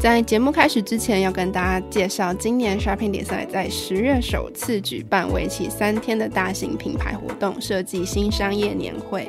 在节目开始之前，要跟大家介绍，今年 Shopping 比赛在十月首次举办为期三天的大型品牌活动——设计新商业年会。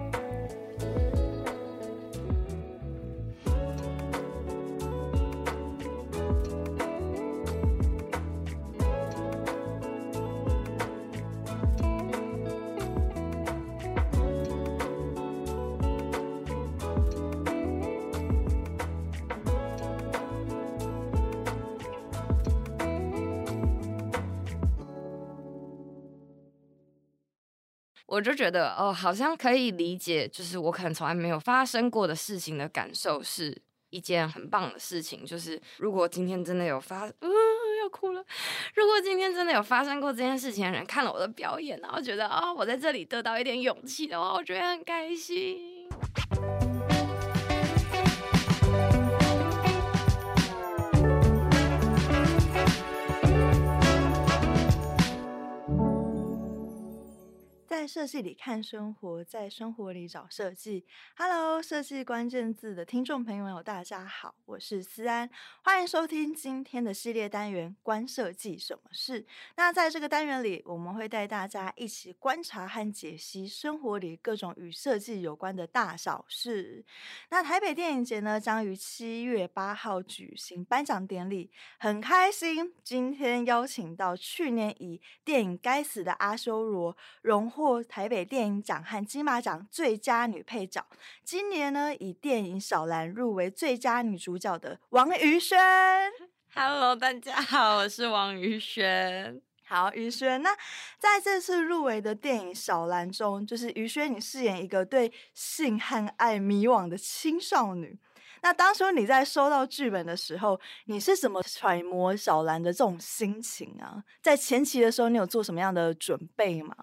我就觉得哦，好像可以理解，就是我可能从来没有发生过的事情的感受，是一件很棒的事情。就是如果今天真的有发，嗯、要哭了。如果今天真的有发生过这件事情的人看了我的表演，然后觉得啊、哦，我在这里得到一点勇气的话，我觉得很开心。在设计里看生活，在生活里找设计。Hello，设计关键字的听众朋友们，大家好，我是思安，欢迎收听今天的系列单元《关设计什么事》。那在这个单元里，我们会带大家一起观察和解析生活里各种与设计有关的大小事。那台北电影节呢，将于七月八号举行颁奖典礼，很开心，今天邀请到去年以电影《该死的阿修罗》荣获。台北电影奖和金马奖最佳女配角，今年呢以电影《小兰》入围最佳女主角的王宇轩。Hello，大家好，我是王宇轩。好，瑜轩，那在这次入围的电影《小兰》中，就是瑜轩你饰演一个对性和爱迷惘的青少女。那当初你在收到剧本的时候，你是怎么揣摩小兰的这种心情啊？在前期的时候，你有做什么样的准备吗？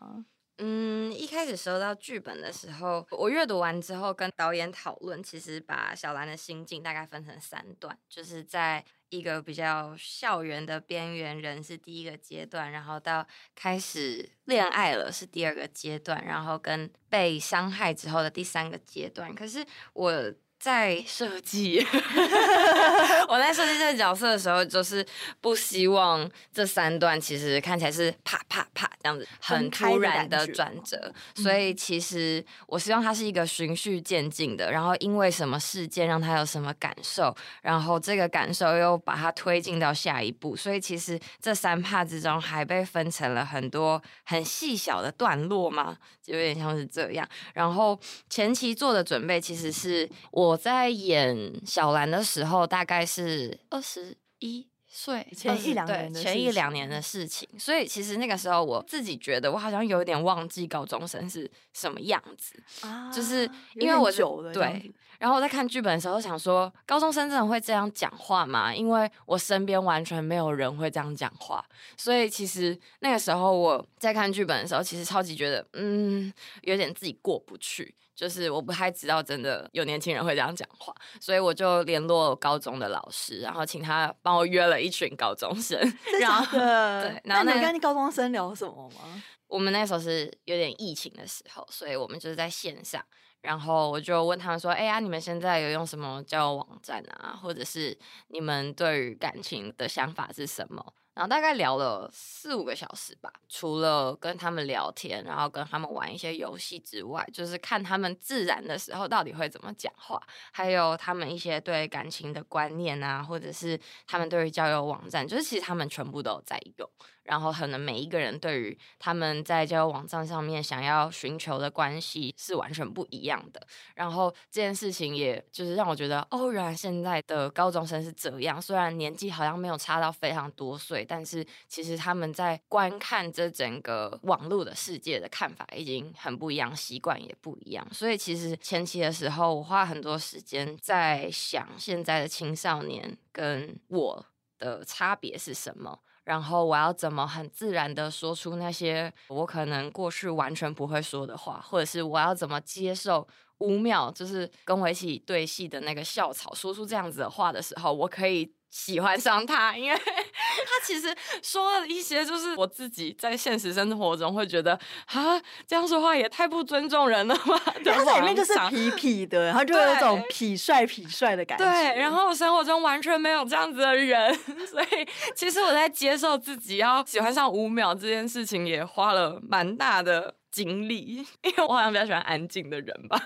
嗯，一开始收到剧本的时候，我阅读完之后跟导演讨论，其实把小兰的心境大概分成三段，就是在一个比较校园的边缘人是第一个阶段，然后到开始恋爱了是第二个阶段，然后跟被伤害之后的第三个阶段。可是我。在设计，我在设计这个角色的时候，就是不希望这三段其实看起来是啪啪啪这样子很突然的转折，所以其实我希望它是一个循序渐进的，然后因为什么事件让他有什么感受，然后这个感受又把它推进到下一步，所以其实这三趴之中还被分成了很多很细小的段落嘛，就有点像是这样。然后前期做的准备其实是我。在演小兰的时候，大概是二十一岁，前一两年对，前一两年的事情。所以其实那个时候，我自己觉得我好像有点忘记高中生是什么样子，啊、就是因为我对。然后我在看剧本的时候，想说高中生真的会这样讲话吗？因为我身边完全没有人会这样讲话，所以其实那个时候我在看剧本的时候，其实超级觉得，嗯，有点自己过不去。就是我不太知道，真的有年轻人会这样讲话，所以我就联络高中的老师，然后请他帮我约了一群高中生。然后对，然后那你跟高中生聊什么吗？我们那时候是有点疫情的时候，所以我们就是在线上，然后我就问他们说：“哎呀，你们现在有用什么交友网站啊？或者是你们对于感情的想法是什么？”然后大概聊了四五个小时吧，除了跟他们聊天，然后跟他们玩一些游戏之外，就是看他们自然的时候到底会怎么讲话，还有他们一些对感情的观念啊，或者是他们对于交友网站，就是其实他们全部都在用。然后可能每一个人对于他们在交友网站上面想要寻求的关系是完全不一样的。然后这件事情也就是让我觉得，哦，原来现在的高中生是这样。虽然年纪好像没有差到非常多岁，但是其实他们在观看这整个网络的世界的看法已经很不一样，习惯也不一样。所以其实前期的时候，我花很多时间在想现在的青少年跟我的差别是什么。然后我要怎么很自然的说出那些我可能过去完全不会说的话，或者是我要怎么接受五秒就是跟我一起对戏的那个校草说出这样子的话的时候，我可以喜欢上他，因为他其实说了一些，就是我自己在现实生活中会觉得啊，这样说话也太不尊重人了吧。他在里面就是痞痞的，然后就有一种痞帅痞帅的感觉。对，然后我生活中完全没有这样子的人，所以其实我在接受自己要喜欢上五秒这件事情，也花了蛮大的。经历，因为我好像比较喜欢安静的人吧，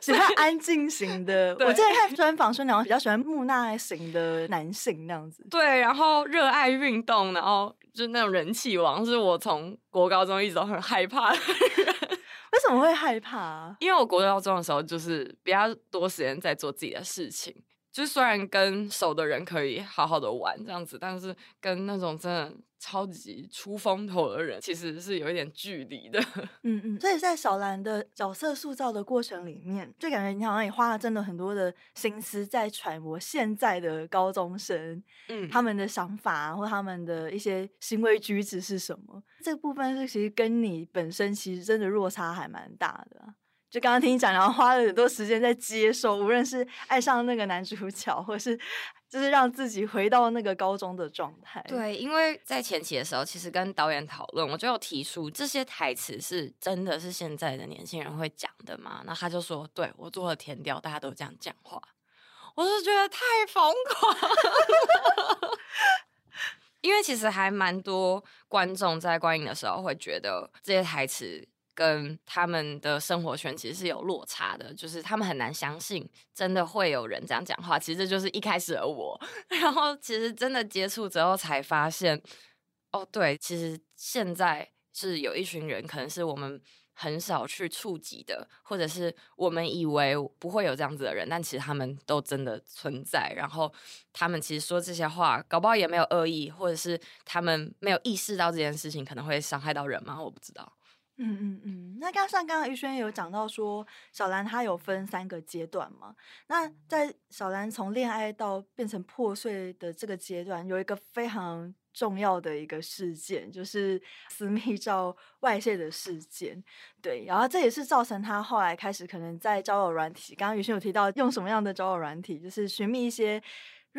喜欢安静型的。我之前看专访说，你好像比较喜欢木讷型的男性那样子。对，然后热爱运动，然后就是那种人气王，是我从国高中一直都很害怕的人。为什么会害怕啊？因为我国高中的时候就是比较多时间在做自己的事情。就虽然跟熟的人可以好好的玩这样子，但是跟那种真的超级出风头的人，其实是有一点距离的。嗯嗯，所以在小兰的角色塑造的过程里面，就感觉你好像也花了真的很多的心思在揣摩现在的高中生，嗯，他们的想法或他们的一些行为举止是什么？这个部分是其实跟你本身其实真的落差还蛮大的。就刚刚听你讲，然后花了很多时间在接受，无论是爱上那个男主角，或是就是让自己回到那个高中的状态。对，因为在前期的时候，其实跟导演讨论，我就有提出这些台词是真的是现在的年轻人会讲的吗？那他就说，对，我做了填调，大家都这样讲话。我就觉得太疯狂，因为其实还蛮多观众在观影的时候会觉得这些台词。跟他们的生活圈其实是有落差的，就是他们很难相信真的会有人这样讲话。其实这就是一开始的我，然后其实真的接触之后才发现，哦，对，其实现在是有一群人，可能是我们很少去触及的，或者是我们以为不会有这样子的人，但其实他们都真的存在。然后他们其实说这些话，搞不好也没有恶意，或者是他们没有意识到这件事情可能会伤害到人吗？我不知道。嗯嗯嗯，那刚像刚刚于轩有讲到说，小兰她有分三个阶段嘛？那在小兰从恋爱到变成破碎的这个阶段，有一个非常重要的一个事件，就是 私密照外泄的事件。对，然后这也是造成她后来开始可能在交友软体，刚刚于轩有提到用什么样的交友软体，就是寻觅一些。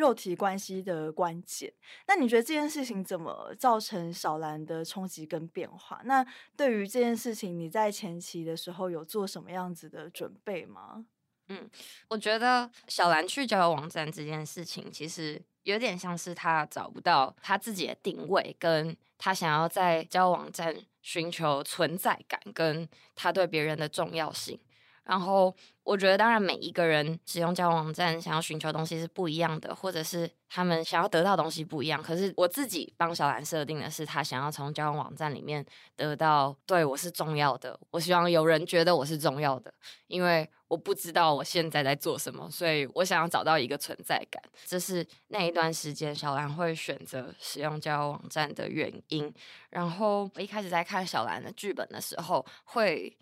肉体关系的关键，那你觉得这件事情怎么造成小兰的冲击跟变化？那对于这件事情，你在前期的时候有做什么样子的准备吗？嗯，我觉得小兰去交友网站这件事情，其实有点像是她找不到她自己的定位，跟她想要在交友网站寻求存在感，跟她对别人的重要性。然后我觉得，当然每一个人使用交友网站想要寻求东西是不一样的，或者是他们想要得到东西不一样。可是我自己帮小兰设定的是，他想要从交友网站里面得到对我是重要的。我希望有人觉得我是重要的，因为我不知道我现在在做什么，所以我想要找到一个存在感。这是那一段时间小兰会选择使用交友网站的原因。然后我一开始在看小兰的剧本的时候，会。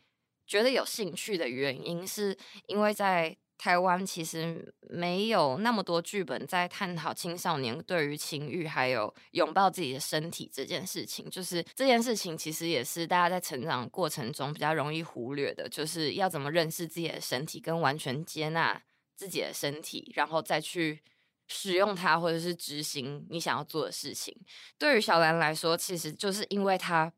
觉得有兴趣的原因，是因为在台湾其实没有那么多剧本在探讨青少年对于情欲还有拥抱自己的身体这件事情。就是这件事情其实也是大家在成长过程中比较容易忽略的，就是要怎么认识自己的身体，跟完全接纳自己的身体，然后再去使用它，或者是执行你想要做的事情。对于小兰来说，其实就是因为她。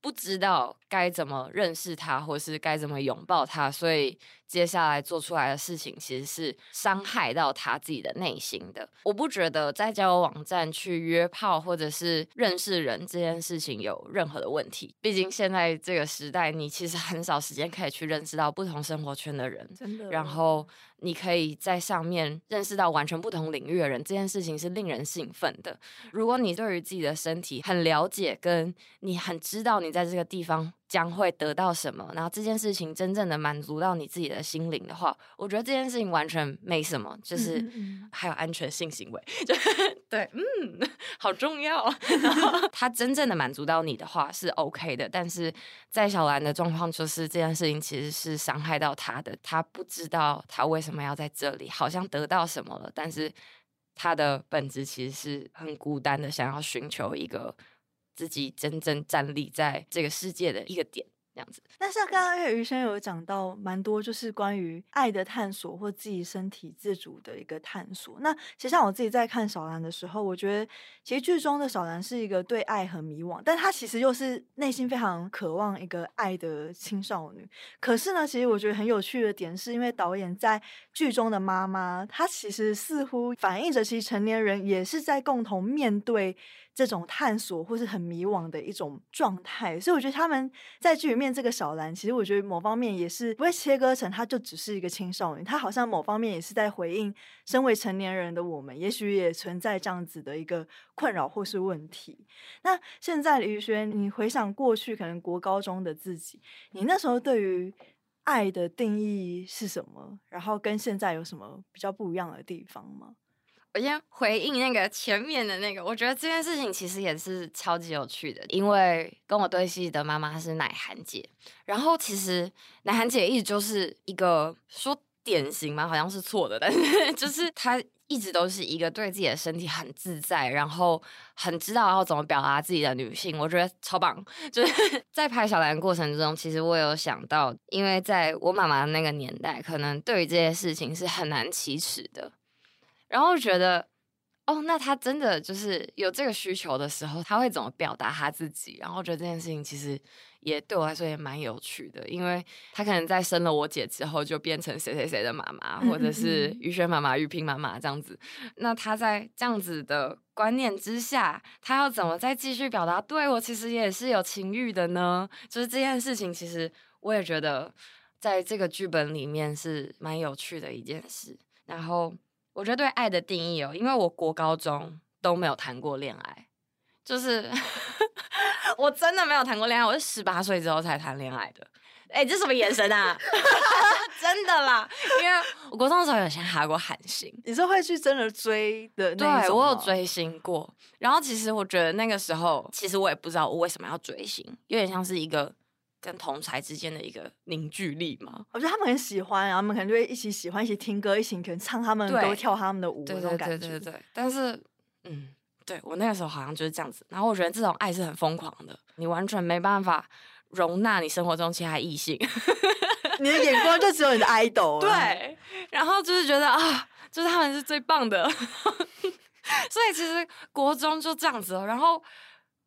不知道该怎么认识他，或是该怎么拥抱他，所以接下来做出来的事情其实是伤害到他自己的内心的。我不觉得在交友网站去约炮或者是认识人这件事情有任何的问题。毕竟现在这个时代，你其实很少时间可以去认识到不同生活圈的人，真的。然后你可以在上面认识到完全不同领域的人，这件事情是令人兴奋的。如果你对于自己的身体很了解，跟你很知道你在这个地方将会得到什么，然后这件事情真正的满足到你自己的心灵的话，我觉得这件事情完全没什么，就是还有安全性行为，就 对，嗯，好重要。然后他真正的满足到你的话是 OK 的，但是在小兰的状况就是这件事情其实是伤害到他的，他不知道他为什么要在这里，好像得到什么了，但是他的本质其实是很孤单的，想要寻求一个。自己真正站立在这个世界的一个点。这样子，那像刚刚因为于轩有讲到蛮多，就是关于爱的探索或自己身体自主的一个探索。那其实像我自己在看小兰的时候，我觉得其实剧中的小兰是一个对爱很迷惘，但她其实又是内心非常渴望一个爱的青少女。可是呢，其实我觉得很有趣的点是，因为导演在剧中的妈妈，她其实似乎反映着其实成年人也是在共同面对这种探索或是很迷惘的一种状态。所以我觉得他们在剧里面。这个小兰，其实我觉得某方面也是不会切割成，她就只是一个青少女，她好像某方面也是在回应身为成年人的我们，也许也存在这样子的一个困扰或是问题。那现在李宇轩，你回想过去，可能国高中的自己，你那时候对于爱的定义是什么？然后跟现在有什么比较不一样的地方吗？我先回应那个前面的那个，我觉得这件事情其实也是超级有趣的，因为跟我对戏的妈妈是乃涵姐，然后其实乃涵姐一直就是一个说典型嘛，好像是错的，但是 就是她一直都是一个对自己的身体很自在，然后很知道要怎么表达自己的女性，我觉得超棒。就是 在拍小兰过程中，其实我有想到，因为在我妈妈那个年代，可能对于这些事情是很难启齿的。然后觉得，哦，那他真的就是有这个需求的时候，他会怎么表达他自己？然后觉得这件事情其实也对我来说也蛮有趣的，因为他可能在生了我姐之后，就变成谁谁谁的妈妈，或者是于轩妈妈、雨萍妈妈这样子。那他在这样子的观念之下，他要怎么再继续表达？对我其实也是有情欲的呢。就是这件事情，其实我也觉得在这个剧本里面是蛮有趣的一件事。然后。我觉得对爱的定义哦，因为我国高中都没有谈过恋爱，就是 我真的没有谈过恋爱，我是十八岁之后才谈恋爱的。哎，这什么眼神啊？真的啦，因为我国中的时候有先哈过韩星，你是会去真的追的？对，我有追星过。然后其实我觉得那个时候，其实我也不知道我为什么要追星，有点像是一个。跟同才之间的一个凝聚力嘛，我觉得他们很喜欢，然后他们可能就会一起喜欢，一起听歌，一起可能唱他们歌，跳他们的舞，那种感觉。对对对对，但是，嗯，对我那个时候好像就是这样子。然后我觉得这种爱是很疯狂的，你完全没办法容纳你生活中其他异性，你的眼光就只有你的 idol。对，然后就是觉得啊，就是他们是最棒的。所以其实国中就这样子，然后。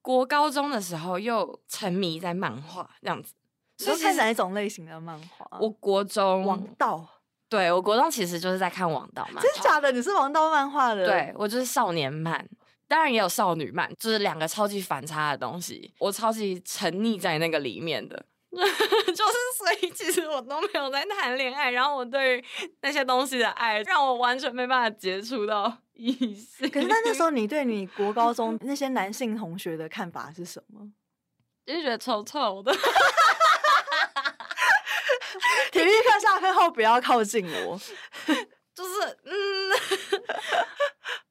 国高中的时候又沉迷在漫画这样子，所以看哪一种类型的漫画？我国中王道，对，我国中其实就是在看王道漫画。真的假的？你是王道漫画的？对，我就是少年漫，当然也有少女漫，就是两个超级反差的东西，我超级沉溺在那个里面的。就是，所以其实我都没有在谈恋爱，然后我对那些东西的爱，让我完全没办法接触到 异性。可是那那时候，你对你国高中那些男性同学的看法是什么？就是觉得臭臭的。体育课下课后不要靠近我。就是嗯。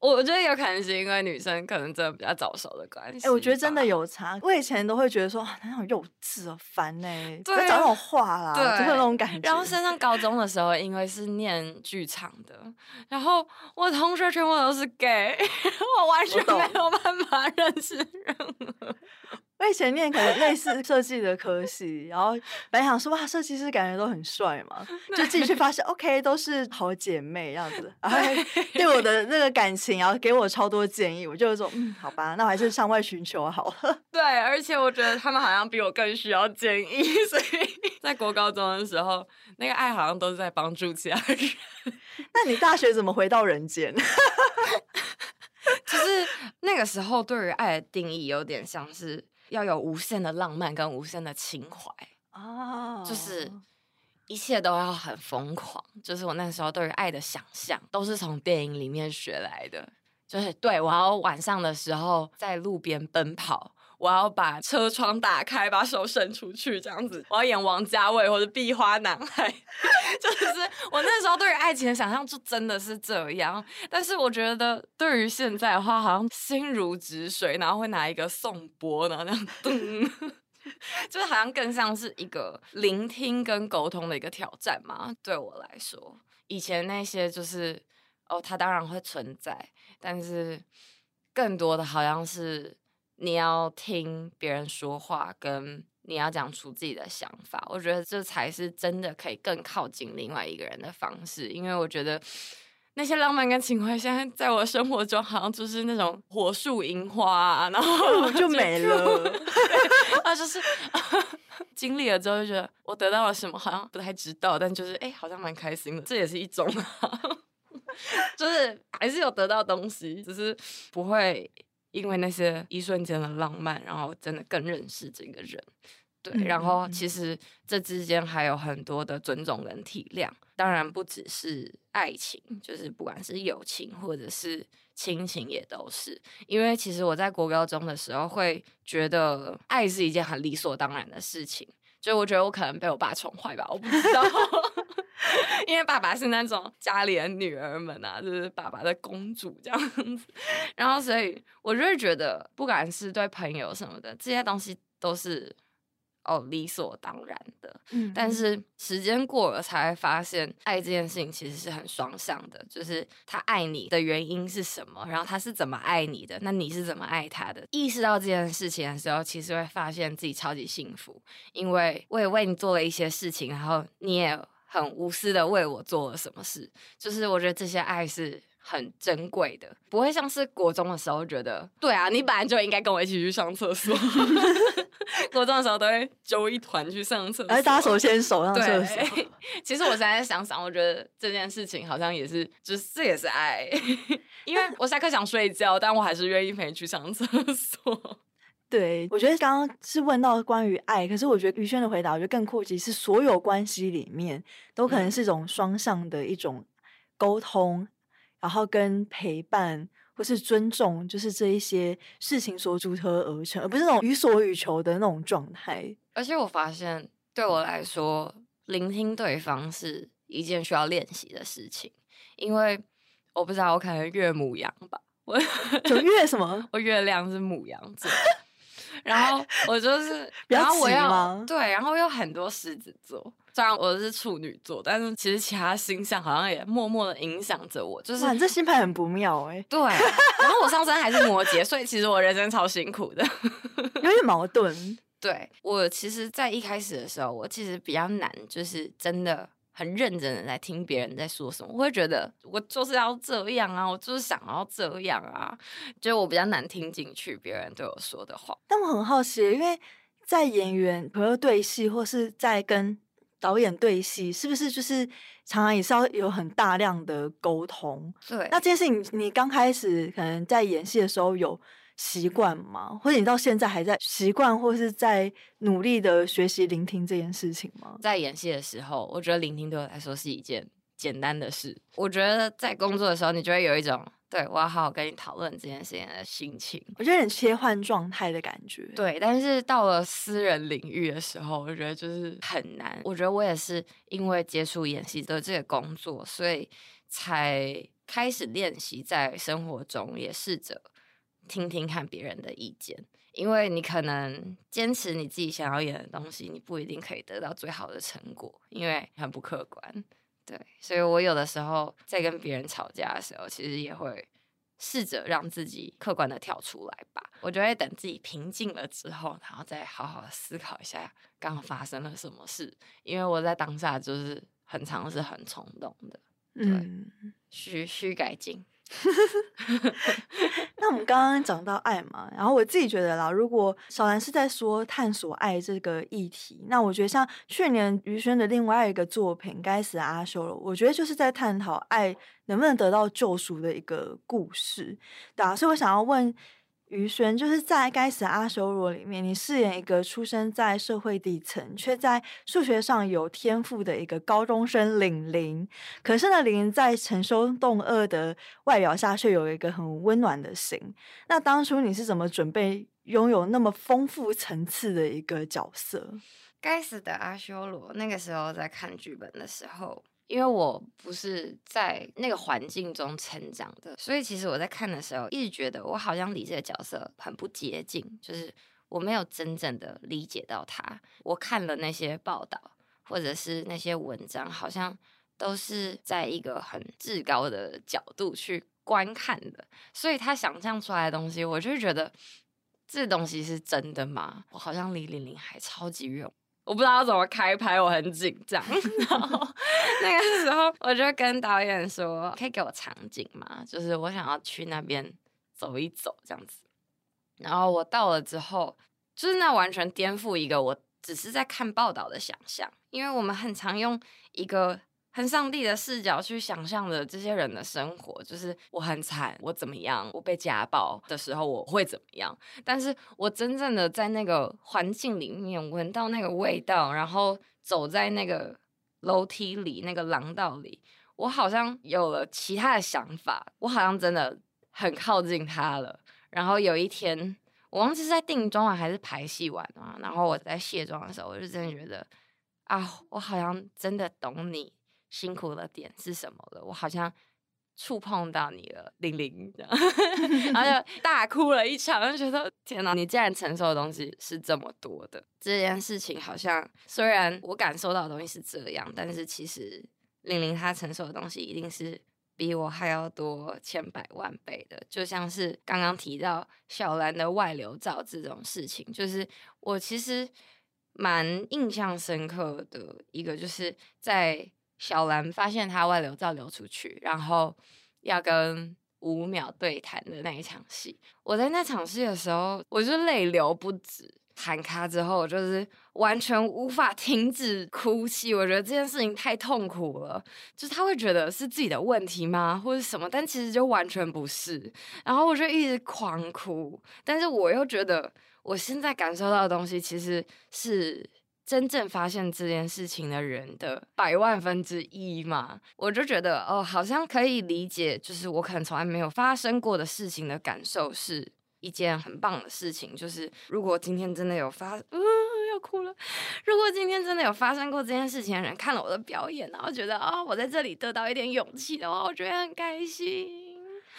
我觉得有可能是因为女生可能真的比较早熟的关系。哎、欸，我觉得真的有差。我以前都会觉得说，那种幼稚啊，烦呢、欸，对，讲那种话啦，对，就会那种感觉。然后升上高中的时候，因为是念剧场的，然后我同学全部都是 gay，我完全没有办法 认识任何。我以前念可能类似设计的科系，然后本来想说哇，设计师感觉都很帅嘛，就进去发现 OK 都是好姐妹这样子，然后对我的那个感情，然后给我超多建议，我就说嗯，好吧，那我还是向外寻求好了。对，而且我觉得他们好像比我更需要建议，所以在国高中的时候，那个爱好像都是在帮助其他人。那你大学怎么回到人间？就是那个时候，对于爱的定义有点像是要有无限的浪漫跟无限的情怀哦，就是一切都要很疯狂。就是我那时候对于爱的想象都是从电影里面学来的，就是对我要晚上的时候在路边奔跑。我要把车窗打开，把手伸出去，这样子。我要演王家卫或者壁花男孩，就是我那时候对于爱情的想象就真的是这样。但是我觉得对于现在的话，好像心如止水，然后会拿一个颂钵，然后这样噔，就是好像更像是一个聆听跟沟通的一个挑战嘛。对我来说，以前那些就是哦，它当然会存在，但是更多的好像是。你要听别人说话，跟你要讲出自己的想法，我觉得这才是真的可以更靠近另外一个人的方式。因为我觉得那些浪漫跟情怀，现在在我生活中好像就是那种火树银花啊，然后就 没了。啊，就是 经历了之后就觉得我得到了什么，好像不太知道，但就是哎，好像蛮开心的。这也是一种，就是还是有得到东西，只是不会。因为那些一瞬间的浪漫，然后真的更认识这个人，对。嗯、然后其实这之间还有很多的尊重跟体谅，当然不只是爱情，就是不管是友情或者是亲情也都是。因为其实我在国高中的时候会觉得爱是一件很理所当然的事情，就我觉得我可能被我爸宠坏吧，我不知道。因为爸爸是那种家里的女儿们啊，就是爸爸的公主这样子，然后所以我就是觉得，不管是对朋友什么的，这些东西都是哦理所当然的。嗯，但是时间过了才会发现，爱这件事情其实是很双向的，就是他爱你的原因是什么，然后他是怎么爱你的，那你是怎么爱他的？意识到这件事情的时候，其实会发现自己超级幸福，因为我也为你做了一些事情，然后你也。很无私的为我做了什么事，就是我觉得这些爱是很珍贵的，不会像是国中的时候觉得，对啊，你本来就应该跟我一起去上厕所。国中的时候都会揪一团去上厕所，而大家手牵手上厕所。对，其实我现在想想，我觉得这件事情好像也是，就是这也是爱，因为我下课想睡觉，但我还是愿意陪你去上厕所。对，我觉得刚刚是问到关于爱，可是我觉得于轩的回答，我觉得更酷极是所有关系里面都可能是一种双向的一种沟通，然后跟陪伴或是尊重，就是这一些事情所组合而成，而不是那种予所欲求的那种状态。而且我发现，对我来说，聆听对方是一件需要练习的事情，因为我不知道，我可能月母羊吧，我就月什么？我月亮是母羊座。然后我就是，然后我要对，然后有很多狮子座，虽然我是处女座，但是其实其他星象好像也默默的影响着我。就是你这星盘很不妙哎、欸。对，然后我上升还是摩羯，所以其实我人生超辛苦的，有点矛盾。对，我其实，在一开始的时候，我其实比较难，就是真的。很认真的在听别人在说什么，我会觉得我就是要这样啊，我就是想要这样啊，就我比较难听进去别人对我说的话。但我很好奇，因为在演员朋友对戏，或是在跟导演对戏，是不是就是常常也是要有很大量的沟通？对，那这件事情你刚开始可能在演戏的时候有。习惯吗？或者你到现在还在习惯，或是在努力的学习聆听这件事情吗？在演戏的时候，我觉得聆听对我来说是一件简单的事。我觉得在工作的时候，你就会有一种对我要好好跟你讨论这件事情的心情。我觉得很切换状态的感觉。对，但是到了私人领域的时候，我觉得就是很难。我觉得我也是因为接触演戏的这个工作，所以才开始练习在生活中也试着。听听看别人的意见，因为你可能坚持你自己想要演的东西，你不一定可以得到最好的成果，因为很不客观。对，所以我有的时候在跟别人吵架的时候，其实也会试着让自己客观的跳出来吧。我就会等自己平静了之后，然后再好好思考一下刚刚发生了什么事。因为我在当下就是很常是很冲动的，对，嗯，需需改进。那我们刚刚讲到爱嘛，然后我自己觉得啦，如果小兰是在说探索爱这个议题，那我觉得像去年于轩的另外一个作品《该死阿修罗》，我觉得就是在探讨爱能不能得到救赎的一个故事，对啊，所以我想要问。于轩就是在《该死阿修罗》里面，你饰演一个出生在社会底层，却在数学上有天赋的一个高中生玲玲。可是呢，玲玲在逞凶斗恶的外表下，却有一个很温暖的心。那当初你是怎么准备拥有那么丰富层次的一个角色？《该死的阿修罗》那个时候在看剧本的时候。因为我不是在那个环境中成长的，所以其实我在看的时候，一直觉得我好像离这个角色很不接近，就是我没有真正的理解到他。我看了那些报道或者是那些文章，好像都是在一个很至高的角度去观看的，所以他想象出来的东西，我就觉得这东西是真的吗？我好像离玲玲还超级远。我不知道怎么开拍，我很紧张。然后那个时候，我就跟导演说：“可以给我场景吗？就是我想要去那边走一走，这样子。”然后我到了之后，就是那完全颠覆一个我只是在看报道的想象，因为我们很常用一个。很上帝的视角去想象的这些人的生活，就是我很惨，我怎么样，我被家暴的时候我会怎么样。但是我真正的在那个环境里面闻到那个味道，然后走在那个楼梯里、那个廊道里，我好像有了其他的想法，我好像真的很靠近他了。然后有一天，我忘记是在定妆完还是排戏完啊，然后我在卸妆的时候，我就真的觉得啊，我好像真的懂你。辛苦的点是什么了？我好像触碰到你了，玲玲，然后就 大哭了一场，就觉得天哪，你竟然承受的东西是这么多的。这件事情好像虽然我感受到的东西是这样，但是其实玲玲她承受的东西一定是比我还要多千百万倍的。就像是刚刚提到小兰的外流照这种事情，就是我其实蛮印象深刻的一个，就是在。小兰发现他外流照流出去，然后要跟五秒对谈的那一场戏，我在那场戏的时候，我就泪流不止。喊卡之后，我就是完全无法停止哭泣。我觉得这件事情太痛苦了，就是他会觉得是自己的问题吗，或者什么？但其实就完全不是。然后我就一直狂哭，但是我又觉得我现在感受到的东西其实是。真正发现这件事情的人的百万分之一嘛，我就觉得哦，好像可以理解，就是我可能从来没有发生过的事情的感受是一件很棒的事情。就是如果今天真的有发，嗯、要哭了。如果今天真的有发生过这件事情的人看了我的表演，然后觉得啊、哦，我在这里得到一点勇气的话，我觉得很开心。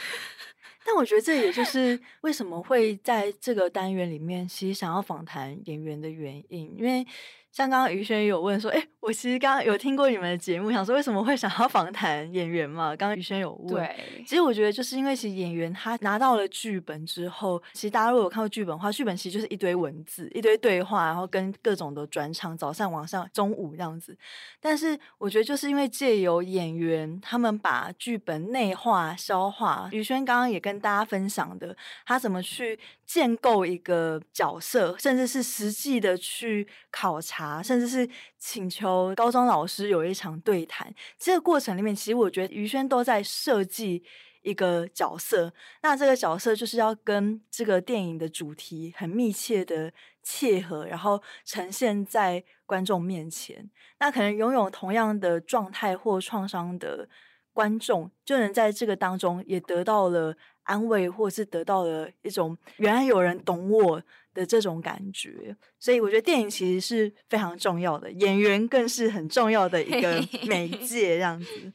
但我觉得这也就是为什么会在这个单元里面，其实想要访谈演员的原因，因为。像刚刚于轩有问说，哎、我其实刚刚有听过你们的节目，想说为什么会想要访谈演员嘛？刚刚宇轩有问，对，其实我觉得就是因为其实演员他拿到了剧本之后，其实大家如果有看过剧本的话，剧本其实就是一堆文字、一堆对话，然后跟各种的转场，早上、晚上、中午这样子。但是我觉得就是因为借由演员他们把剧本内化、消化，宇轩刚刚也跟大家分享的，他怎么去建构一个角色，甚至是实际的去考察。甚至是请求高中老师有一场对谈，这个过程里面，其实我觉得于轩都在设计一个角色。那这个角色就是要跟这个电影的主题很密切的契合，然后呈现在观众面前。那可能拥有同样的状态或创伤的观众，就能在这个当中也得到了安慰，或是得到了一种原来有人懂我的这种感觉，所以我觉得电影其实是非常重要的，演员更是很重要的一个 媒介，这样子。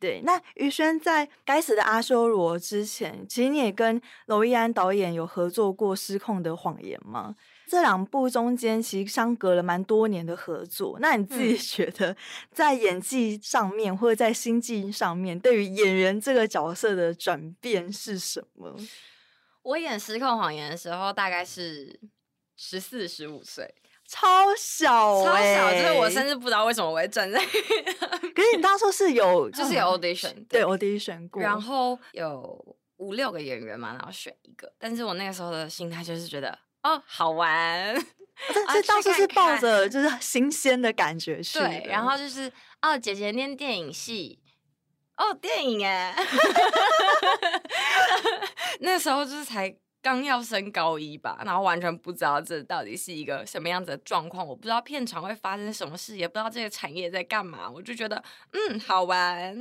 对，那于轩在《该死的阿修罗》之前，其实你也跟娄艺安导演有合作过《失控的谎言》吗？这两部中间其实相隔了蛮多年的合作。那你自己 觉得，在演技上面或者在心境上面，对于演员这个角色的转变是什么？我演《失控谎言》的时候，大概是十四、十五岁。超小、欸，超小，就是我甚至不知道为什么我会站在。可是你当初是有，就是有 audition，对 audition 过，然后有五六个演员嘛，然后选一个。但是我那个时候的心态就是觉得，哦，好玩。但 是当时是抱着就是新鲜的感觉去。对，然后就是哦，姐姐念电影系，哦，电影哎，那时候就是才。刚要升高一吧，然后完全不知道这到底是一个什么样子的状况，我不知道片场会发生什么事，也不知道这个产业在干嘛，我就觉得嗯，好玩。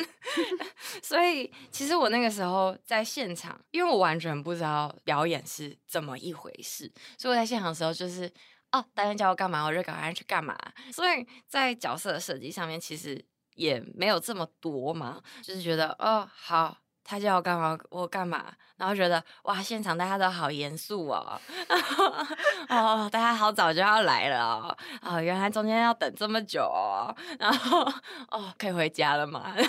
所以其实我那个时候在现场，因为我完全不知道表演是怎么一回事，所以我在现场的时候就是哦，导演叫我干嘛，我就赶快去干嘛。所以在角色的设计上面，其实也没有这么多嘛，就是觉得哦，好。他叫我干嘛，我干嘛，然后觉得哇，现场大家都好严肃哦，哦，大家好早就要来了哦，哦，原来中间要等这么久哦，然后哦，可以回家了吗？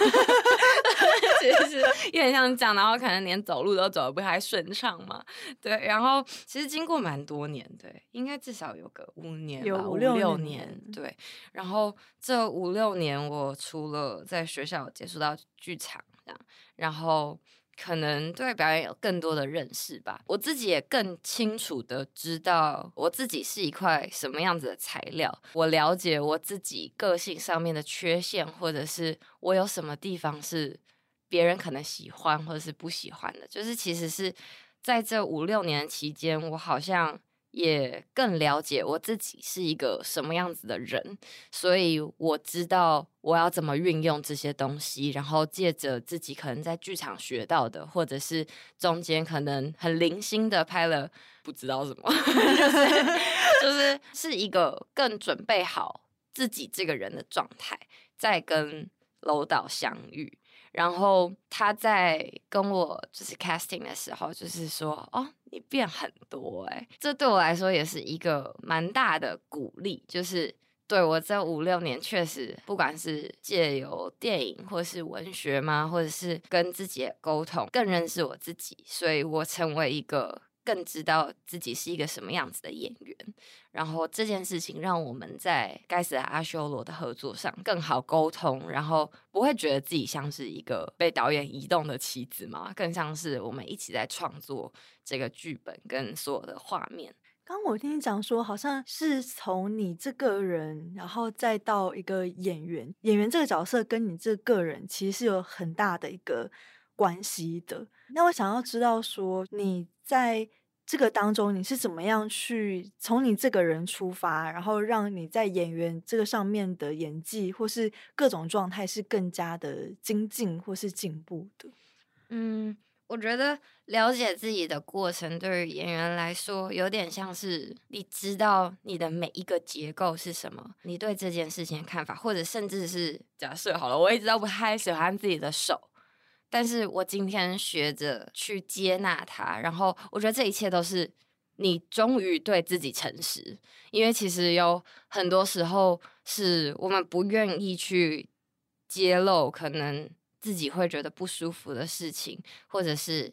其实是有点像这样，然后可能连走路都走的不太顺畅嘛，对，然后其实经过蛮多年，对，应该至少有个五年，有五六六年，对，然后这五六年我除了在学校接触到剧场这然后可能对表演有更多的认识吧，我自己也更清楚的知道我自己是一块什么样子的材料。我了解我自己个性上面的缺陷，或者是我有什么地方是别人可能喜欢或者是不喜欢的。就是其实是在这五六年期间，我好像。也更了解我自己是一个什么样子的人，所以我知道我要怎么运用这些东西，然后借着自己可能在剧场学到的，或者是中间可能很零星的拍了不知道什么，就是 是是一个更准备好自己这个人的状态，再跟楼导相遇。然后他在跟我就是 casting 的时候，就是说：“哦，你变很多哎。”这对我来说也是一个蛮大的鼓励。就是对我这五六年，确实不管是借由电影，或是文学嘛，或者是跟自己的沟通，更认识我自己，所以我成为一个。更知道自己是一个什么样子的演员，然后这件事情让我们在《该死的阿修罗》的合作上更好沟通，然后不会觉得自己像是一个被导演移动的棋子嘛，更像是我们一起在创作这个剧本跟所有的画面。刚我听你讲说，好像是从你这个人，然后再到一个演员，演员这个角色跟你这个人其实是有很大的一个关系的。那我想要知道说你。在这个当中，你是怎么样去从你这个人出发，然后让你在演员这个上面的演技或是各种状态是更加的精进或是进步的？嗯，我觉得了解自己的过程对于演员来说，有点像是你知道你的每一个结构是什么，你对这件事情的看法，或者甚至是假设好了，我一直都不太喜欢自己的手。但是我今天学着去接纳它，然后我觉得这一切都是你终于对自己诚实，因为其实有很多时候是我们不愿意去揭露可能自己会觉得不舒服的事情，或者是。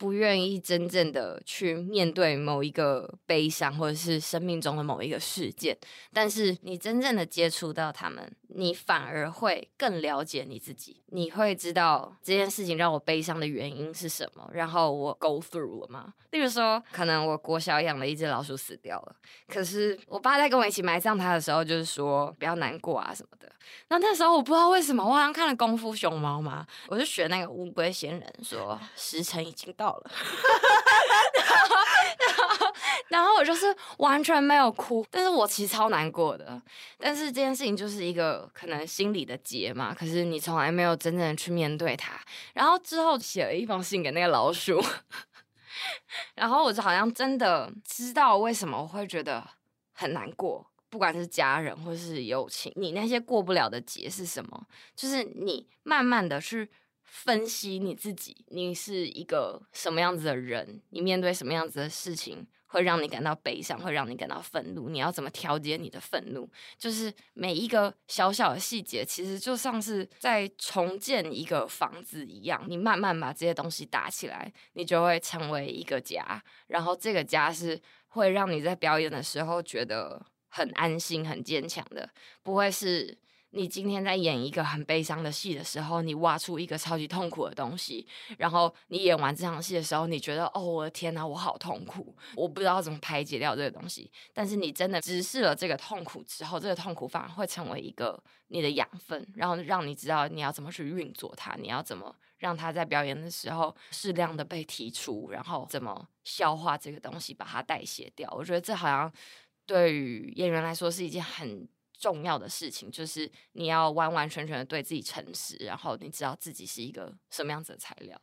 不愿意真正的去面对某一个悲伤，或者是生命中的某一个事件，但是你真正的接触到他们，你反而会更了解你自己。你会知道这件事情让我悲伤的原因是什么，然后我 go through 了吗？例如说，可能我国小养了一只老鼠死掉了，可是我爸在跟我一起埋葬它的时候，就是说不要难过啊什么的。那那时候我不知道为什么，我好像看了《功夫熊猫》嘛，我就学那个乌龟仙人说时辰已经到好了，然后然后我就是完全没有哭，但是我其实超难过的。但是这件事情就是一个可能心里的结嘛，可是你从来没有真正的去面对它。然后之后写了一封信给那个老鼠，然后我就好像真的知道为什么我会觉得很难过。不管是家人或是友情，你那些过不了的结是什么？就是你慢慢的去分析你自己，你是一个什么样子的人，你面对什么样子的事情会让你感到悲伤，会让你感到愤怒，你要怎么调节你的愤怒？就是每一个小小的细节，其实就像是在重建一个房子一样，你慢慢把这些东西搭起来，你就会成为一个家，然后这个家是会让你在表演的时候觉得。很安心、很坚强的，不会是你今天在演一个很悲伤的戏的时候，你挖出一个超级痛苦的东西，然后你演完这场戏的时候，你觉得哦，我的天哪，我好痛苦，我不知道怎么排解掉这个东西。但是你真的直视了这个痛苦之后，这个痛苦反而会成为一个你的养分，然后让你知道你要怎么去运作它，你要怎么让它在表演的时候适量的被提出，然后怎么消化这个东西，把它代谢掉。我觉得这好像。对于演员来说是一件很重要的事情，就是你要完完全全的对自己诚实，然后你知道自己是一个什么样子的材料。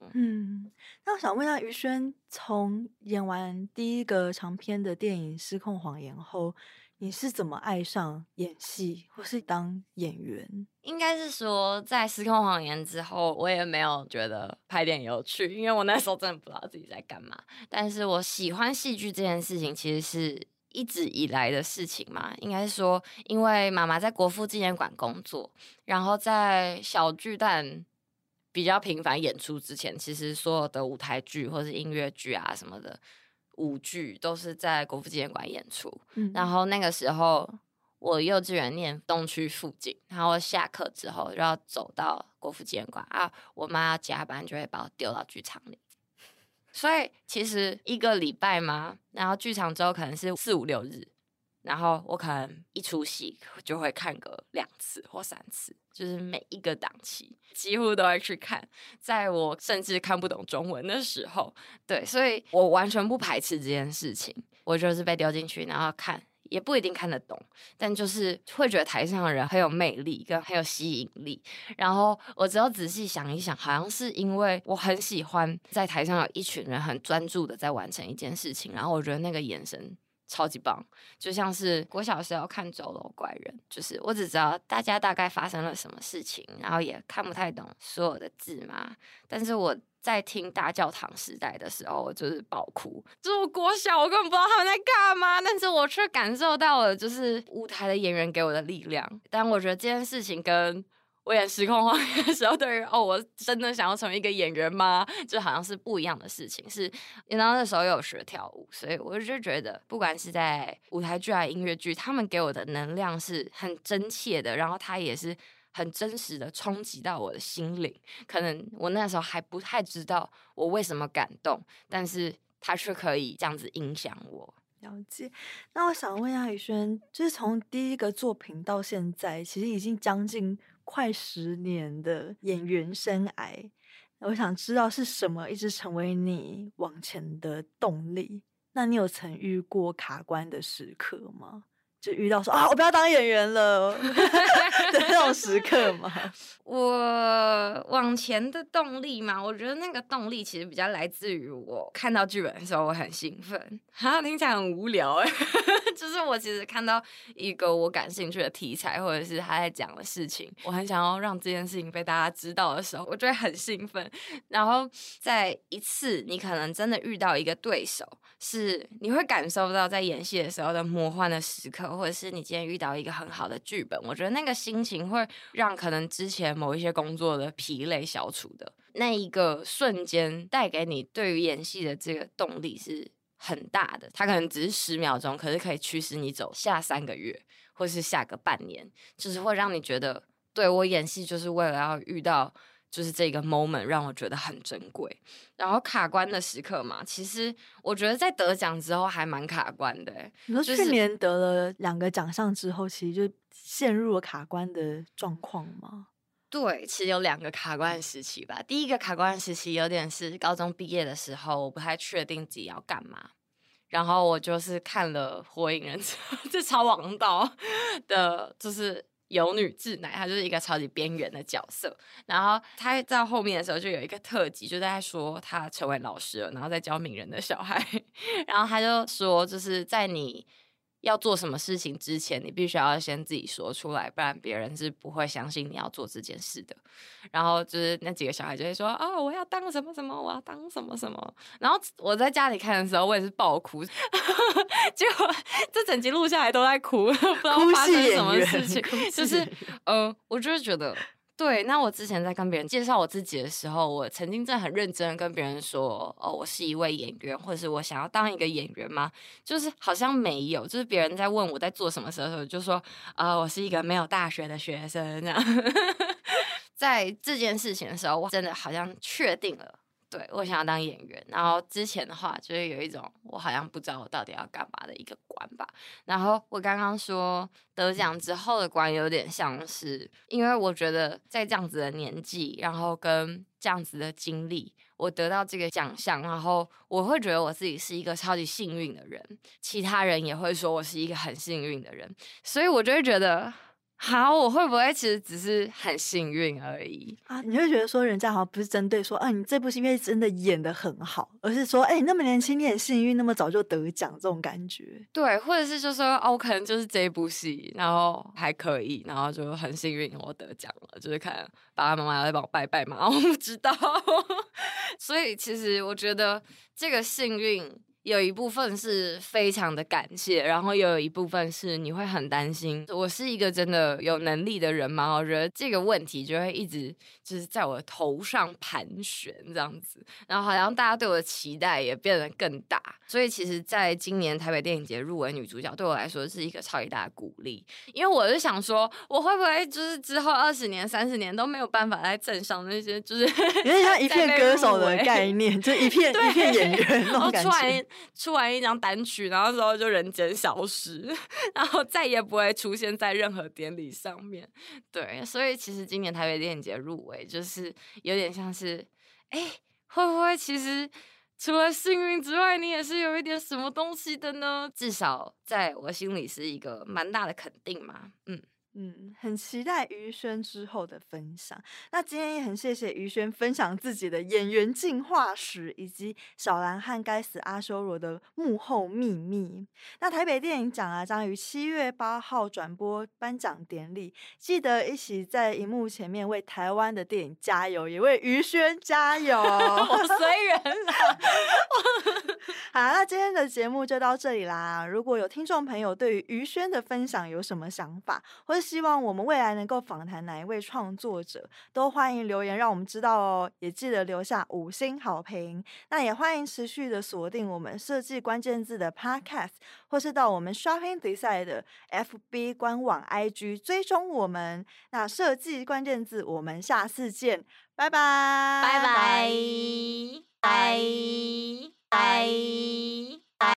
嗯，嗯，那我想问一下于轩，从演完第一个长篇的电影《失控谎言》后，你是怎么爱上演戏或是当演员？应该是说，在《失控谎言》之后，我也没有觉得拍电影有趣，因为我那时候真的不知道自己在干嘛。但是我喜欢戏剧这件事情，其实是。一直以来的事情嘛，应该是说，因为妈妈在国父纪念馆工作，然后在小巨蛋比较频繁演出之前，其实所有的舞台剧或是音乐剧啊什么的舞剧都是在国父纪念馆演出。嗯。然后那个时候我幼稚园念东区附近，然后下课之后就要走到国父纪念馆啊，我妈要加班就会把我丢到剧场里。所以其实一个礼拜嘛，然后剧场之后可能是四五六日，然后我可能一出戏就会看个两次或三次，就是每一个档期几乎都会去看。在我甚至看不懂中文的时候，对，所以我完全不排斥这件事情，我就是被丢进去，然后看。也不一定看得懂，但就是会觉得台上的人很有魅力跟很有吸引力。然后我只要仔细想一想，好像是因为我很喜欢在台上有一群人很专注的在完成一件事情，然后我觉得那个眼神超级棒，就像是我小时候看《走楼怪人》，就是我只知道大家大概发生了什么事情，然后也看不太懂所有的字嘛，但是我。在听大教堂时代的时候，就是爆哭。就是我国小，我根本不知道他们在干嘛，但是我却感受到了，就是舞台的演员给我的力量。但我觉得这件事情跟我演《时空花园》的时候，对于哦，我真的想要成为一个演员吗？就好像是不一样的事情。是，然后那时候有学跳舞，所以我就觉得，不管是在舞台剧还是音乐剧，他们给我的能量是很真切的，然后他也是。很真实的冲击到我的心灵，可能我那时候还不太知道我为什么感动，但是他却可以这样子影响我。了解。那我想问一下宇轩，就是从第一个作品到现在，其实已经将近快十年的演员生涯，我想知道是什么一直成为你往前的动力？那你有曾遇过卡关的时刻吗？就遇到说啊，我不要当演员了 时刻吗。我往前的动力嘛，我觉得那个动力其实比较来自于我看到剧本的时候，我很兴奋。哈，听起来很无聊哎，就是我其实看到一个我感兴趣的题材，或者是他在讲的事情，我很想要让这件事情被大家知道的时候，我就会很兴奋。然后在一次你可能真的遇到一个对手，是你会感受到在演戏的时候的魔幻的时刻。或者是你今天遇到一个很好的剧本，我觉得那个心情会让可能之前某一些工作的疲累消除的那一个瞬间，带给你对于演戏的这个动力是很大的。它可能只是十秒钟，可是可以驱使你走下三个月，或是下个半年，就是会让你觉得，对，我演戏就是为了要遇到。就是这个 moment 让我觉得很珍贵，然后卡关的时刻嘛，其实我觉得在得奖之后还蛮卡关的。你说去年得了两个奖项之后，其实就陷入了卡关的状况吗？对，其实有两个卡关时期吧。第一个卡关时期有点是高中毕业的时候，我不太确定自己要干嘛，然后我就是看了《火影忍者》这超王道的，就是。有女志乃，她就是一个超级边缘的角色。然后她在后面的时候就有一个特辑，就在说她成为老师了，然后在教鸣人的小孩。然后她就说，就是在你要做什么事情之前，你必须要先自己说出来，不然别人是不会相信你要做这件事的。然后就是那几个小孩就会说：“啊、哦，我要当什么什么，我要当什么什么。”然后我在家里看的时候，我也是爆哭，结果这整集录下来都在哭，不知道发生什么事情。就是，嗯、呃，我就是觉得。对，那我之前在跟别人介绍我自己的时候，我曾经在很认真的跟别人说，哦，我是一位演员，或者是我想要当一个演员吗？就是好像没有，就是别人在问我在做什么时候，就说，啊、呃，我是一个没有大学的学生这样。在这件事情的时候，我真的好像确定了。对，我想要当演员，然后之前的话就是有一种我好像不知道我到底要干嘛的一个关吧。然后我刚刚说得奖之后的关有点像是，因为我觉得在这样子的年纪，然后跟这样子的经历，我得到这个奖项，然后我会觉得我自己是一个超级幸运的人，其他人也会说我是一个很幸运的人，所以我就会觉得。好，我会不会其实只是很幸运而已啊？你会觉得说人家好像不是针对说，啊，你这部戏因为真的演的很好，而是说，哎、欸，那么年轻你很幸运，那么早就得奖这种感觉。对，或者是就说，哦，我可能就是这一部戏，然后还可以，然后就很幸运我得奖了，就是看爸爸妈妈在帮我拜拜嘛，我不知道。所以其实我觉得这个幸运。有一部分是非常的感谢，然后又有一部分是你会很担心，我是一个真的有能力的人吗？我觉得这个问题就会一直就是在我头上盘旋这样子，然后好像大家对我的期待也变得更大，所以其实在今年台北电影节入围女主角对我来说是一个超级大的鼓励，因为我是想说，我会不会就是之后二十年、三十年都没有办法在镇上那些就是有点像一片 歌手的概念，就一片 一片演员那种感觉。出完一张单曲，然后之后就人间消失，然后再也不会出现在任何典礼上面。对，所以其实今年台北电影节入围，就是有点像是，哎，会不会其实除了幸运之外，你也是有一点什么东西的呢？至少在我心里是一个蛮大的肯定嘛。嗯。嗯，很期待于轩之后的分享。那今天也很谢谢于轩分享自己的演员进化史，以及小兰和该死阿修罗的幕后秘密。那台北电影奖啊，将于七月八号转播颁奖典礼，记得一起在荧幕前面为台湾的电影加油，也为于轩加油。我随缘了。好，那今天的节目就到这里啦。如果有听众朋友对于于轩的分享有什么想法，或者希望我们未来能够访谈哪一位创作者，都欢迎留言让我们知道哦。也记得留下五星好评。那也欢迎持续的锁定我们设计关键字的 Podcast，或是到我们 Shopping Design 的 FB 官网、IG 追踪我们那设计关键字。我们下次见，拜拜拜拜拜拜。